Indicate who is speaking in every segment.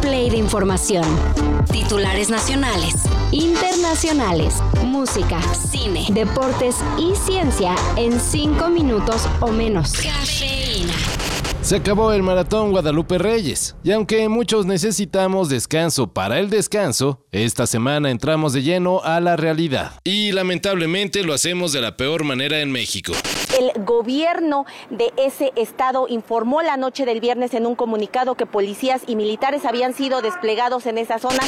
Speaker 1: play de información. Titulares nacionales, internacionales, música, cine, deportes y ciencia en cinco minutos o menos. Cafeína.
Speaker 2: Se acabó el maratón Guadalupe Reyes, y aunque muchos necesitamos descanso para el descanso, esta semana entramos de lleno a la realidad. Y lamentablemente lo hacemos de la peor manera en México.
Speaker 3: El gobierno de ese estado informó la noche del viernes en un comunicado que policías y militares habían sido desplegados en esa zona.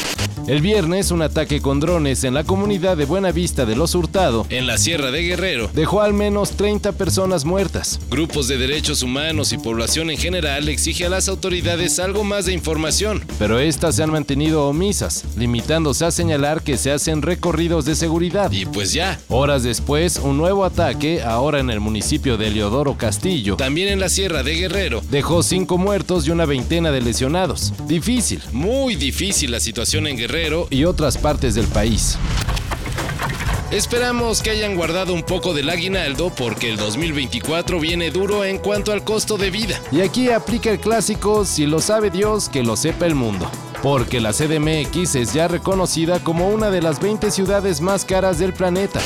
Speaker 2: El viernes, un ataque con drones en la comunidad de Buenavista de los Hurtado, en la Sierra de Guerrero, dejó al menos 30 personas muertas. Grupos de derechos humanos y población en general exige a las autoridades algo más de información, pero estas se han mantenido omisas, limitándose a señalar que se hacen recorridos de seguridad. Y pues ya, horas después, un nuevo ataque, ahora en el municipio de Leodoro Castillo, también en la Sierra de Guerrero, dejó cinco muertos y una veintena de lesionados. Difícil, muy difícil la situación en Guerrero y otras partes del país. Esperamos que hayan guardado un poco del aguinaldo porque el 2024 viene duro en cuanto al costo de vida. Y aquí aplica el clásico, si lo sabe Dios, que lo sepa el mundo. Porque la CDMX es ya reconocida como una de las 20 ciudades más caras del planeta.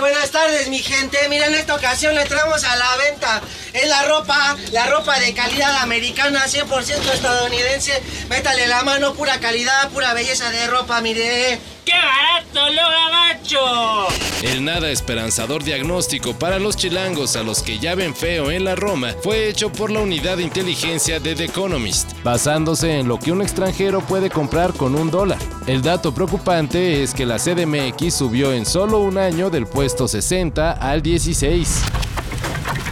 Speaker 4: Buenas tardes mi gente. Mira, en esta ocasión le traemos a la venta. Es la ropa, la ropa de calidad americana, 100% estadounidense. Métale la mano, pura calidad, pura belleza de ropa, mire.
Speaker 5: ¡Qué barato, lo gabacho!
Speaker 2: El nada esperanzador diagnóstico para los chilangos a los que ya ven feo en la Roma fue hecho por la unidad de inteligencia de The Economist, basándose en lo que un extranjero puede comprar con un dólar. El dato preocupante es que la CDMX subió en solo un año del puesto 60 al 16.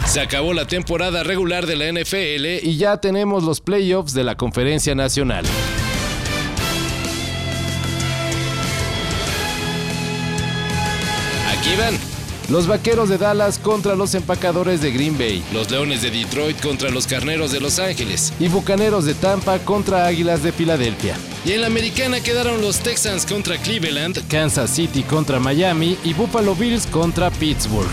Speaker 2: Se acabó la temporada regular de la NFL y ya tenemos los playoffs de la Conferencia Nacional. Los Vaqueros de Dallas contra los Empacadores de Green Bay, los Leones de Detroit contra los Carneros de Los Ángeles y Bucaneros de Tampa contra Águilas de Filadelfia. Y en la americana quedaron los Texans contra Cleveland, Kansas City contra Miami y Buffalo Bills contra Pittsburgh.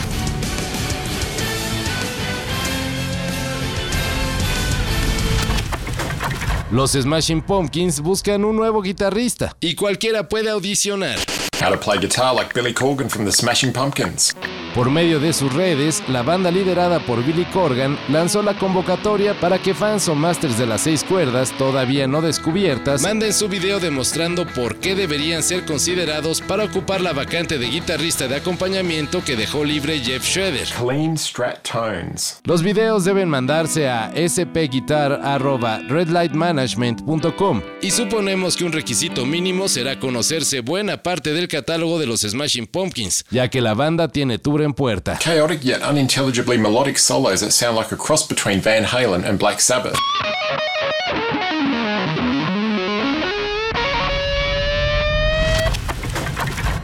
Speaker 2: Los Smashing Pumpkins buscan un nuevo guitarrista y cualquiera puede audicionar.
Speaker 6: How to play guitar like Billy Corgan from the Smashing Pumpkins.
Speaker 2: Por medio de sus redes, la banda liderada por Billy Corgan lanzó la convocatoria para que fans o masters de las seis cuerdas todavía no descubiertas manden su video demostrando por qué deberían ser considerados para ocupar la vacante de guitarrista de acompañamiento que dejó libre Jeff Schroeder.
Speaker 6: Clean Strat Tones.
Speaker 2: Los videos deben mandarse a spguitar@redlightmanagement.com y suponemos que un requisito mínimo será conocerse buena parte del catálogo de los Smashing Pumpkins, ya que la banda tiene tour en puerta.
Speaker 6: Chaotic yet unintelligibly melodic solos that sound like a cross between Van Halen and Black Sabbath.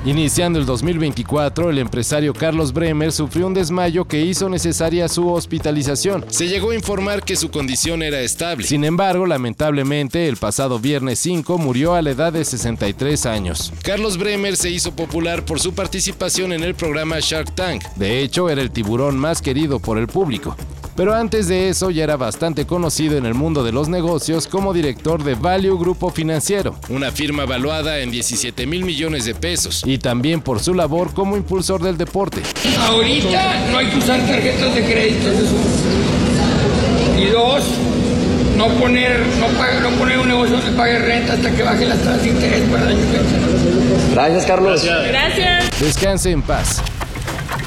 Speaker 2: Iniciando el 2024, el empresario Carlos Bremer sufrió un desmayo que hizo necesaria su hospitalización. Se llegó a informar que su condición era estable. Sin embargo, lamentablemente, el pasado viernes 5 murió a la edad de 63 años. Carlos Bremer se hizo popular por su participación en el programa Shark Tank. De hecho, era el tiburón más querido por el público. Pero antes de eso ya era bastante conocido en el mundo de los negocios como director de Value Grupo Financiero, una firma valuada en 17 mil millones de pesos, y también por su labor como impulsor del deporte.
Speaker 7: Ahorita no hay que usar tarjetas de crédito. eso es uno. Y dos, no poner, no, pagar- no poner un negocio donde pague renta hasta que baje las tasas de interés para el año que.
Speaker 8: Gracias, Carlos.
Speaker 2: Descanse en paz.